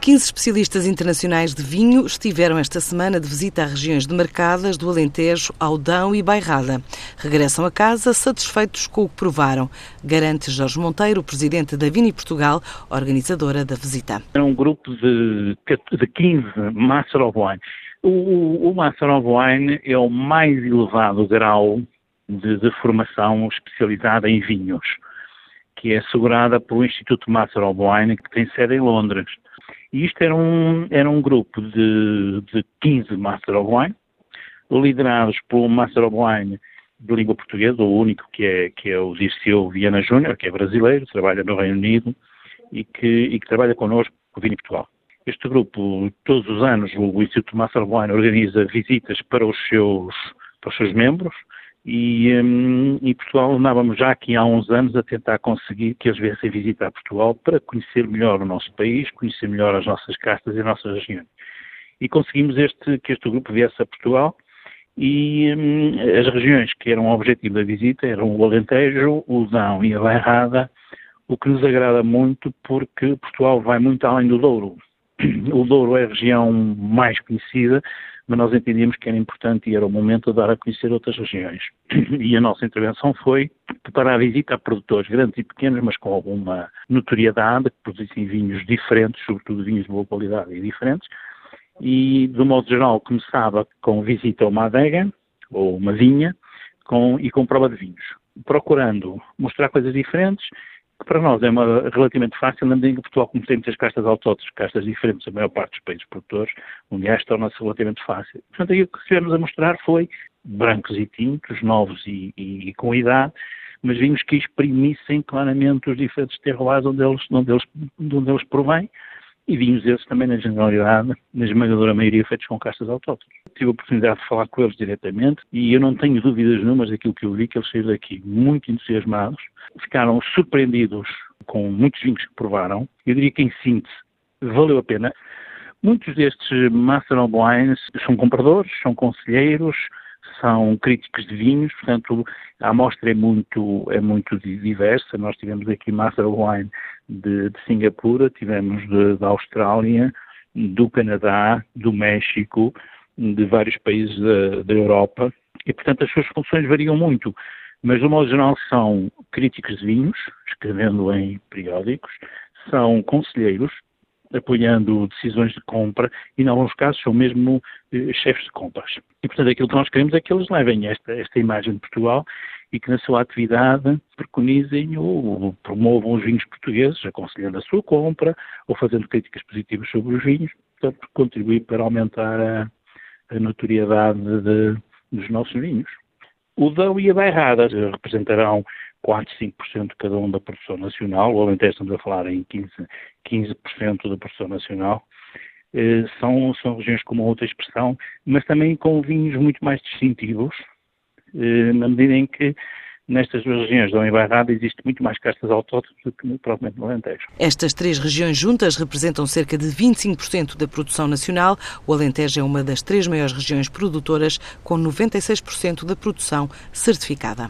15 especialistas internacionais de vinho estiveram esta semana de visita a regiões demarcadas do Alentejo, Aldão e Bairrada. Regressam a casa satisfeitos com o que provaram, garante Jorge Monteiro, presidente da Vini Portugal, organizadora da visita. Era um grupo de, de 15 Master of Wine. O, o Master of Wine é o mais elevado grau de, de formação especializada em vinhos, que é assegurada pelo Instituto Master of Wine, que tem sede em Londres. E isto era um, era um grupo de, de 15 Master of Wine, liderados por um Master of Wine de língua portuguesa, o único que é, que é o Dirceu Viana Júnior, que é brasileiro, trabalha no Reino Unido e que, e que trabalha connosco no Vini Portugal. Este grupo, todos os anos, o Instituto Master Wine organiza visitas para os seus, para os seus membros, e, um, e, Portugal andávamos já aqui há uns anos a tentar conseguir que eles viessem visitar Portugal para conhecer melhor o nosso país, conhecer melhor as nossas castas e as nossas regiões. E conseguimos este, que este grupo viesse a Portugal e um, as regiões que eram o objetivo da visita eram o Alentejo, o Dão e a Bairrada, o que nos agrada muito porque Portugal vai muito além do Douro. O Douro é a região mais conhecida, mas nós entendíamos que era importante e era o momento de dar a conhecer outras regiões. E a nossa intervenção foi preparar a visita a produtores grandes e pequenos, mas com alguma notoriedade, que produzissem vinhos diferentes, sobretudo vinhos de boa qualidade e diferentes. E, de um modo geral, começava com visita a uma adega ou uma vinha com, e com prova de vinhos, procurando mostrar coisas diferentes que para nós é uma, relativamente fácil, na medida em que Portugal, como tem muitas castas autóctones, castas diferentes da maior parte dos países produtores mundiais, torna-se relativamente fácil. Portanto, aquilo que estivemos a mostrar foi brancos e tintos, novos e, e, e com idade, mas vinhos que exprimissem claramente os diferentes terroirs onde eles, onde eles, onde eles provêm, e vinhos esses também, na generalidade, na esmagadora maioria, feitos com castas autóctones. Tive a oportunidade de falar com eles diretamente e eu não tenho dúvidas nenhumas daquilo que eu vi, que eles saíram daqui muito entusiasmados, ficaram surpreendidos com muitos vinhos que provaram. Eu diria que, em síntese, valeu a pena. Muitos destes Master Wines são compradores, são conselheiros, são críticos de vinhos, portanto a amostra é muito, é muito diversa. Nós tivemos aqui Master Wine de, de Singapura, tivemos da Austrália, do Canadá, do México, de vários países da, da, Europa, e portanto as suas funções variam muito, mas de modo geral são críticos de vinhos, escrevendo em periódicos, são conselheiros, apoiando decisões de compra e, em alguns casos, são mesmo eh, chefes de compras. E, portanto, aquilo que nós queremos é que eles levem esta, esta imagem de Portugal e que na sua atividade preconizem ou promovam os vinhos portugueses, aconselhando a sua compra ou fazendo críticas positivas sobre os vinhos, portanto, contribuir para aumentar a, a notoriedade de, dos nossos vinhos. O Dão e a Bairrada representarão 4, 5% cada um da produção nacional, ou até estamos a falar em 15, 15% da produção nacional. Eh, são, são regiões com uma outra expressão, mas também com vinhos muito mais distintivos, eh, na medida em que nestas duas regiões da Bairrada existe muito mais castas autóctones do que propriamente no Alentejo. Estas três regiões juntas representam cerca de 25% da produção nacional. O Alentejo é uma das três maiores regiões produtoras, com 96% da produção certificada.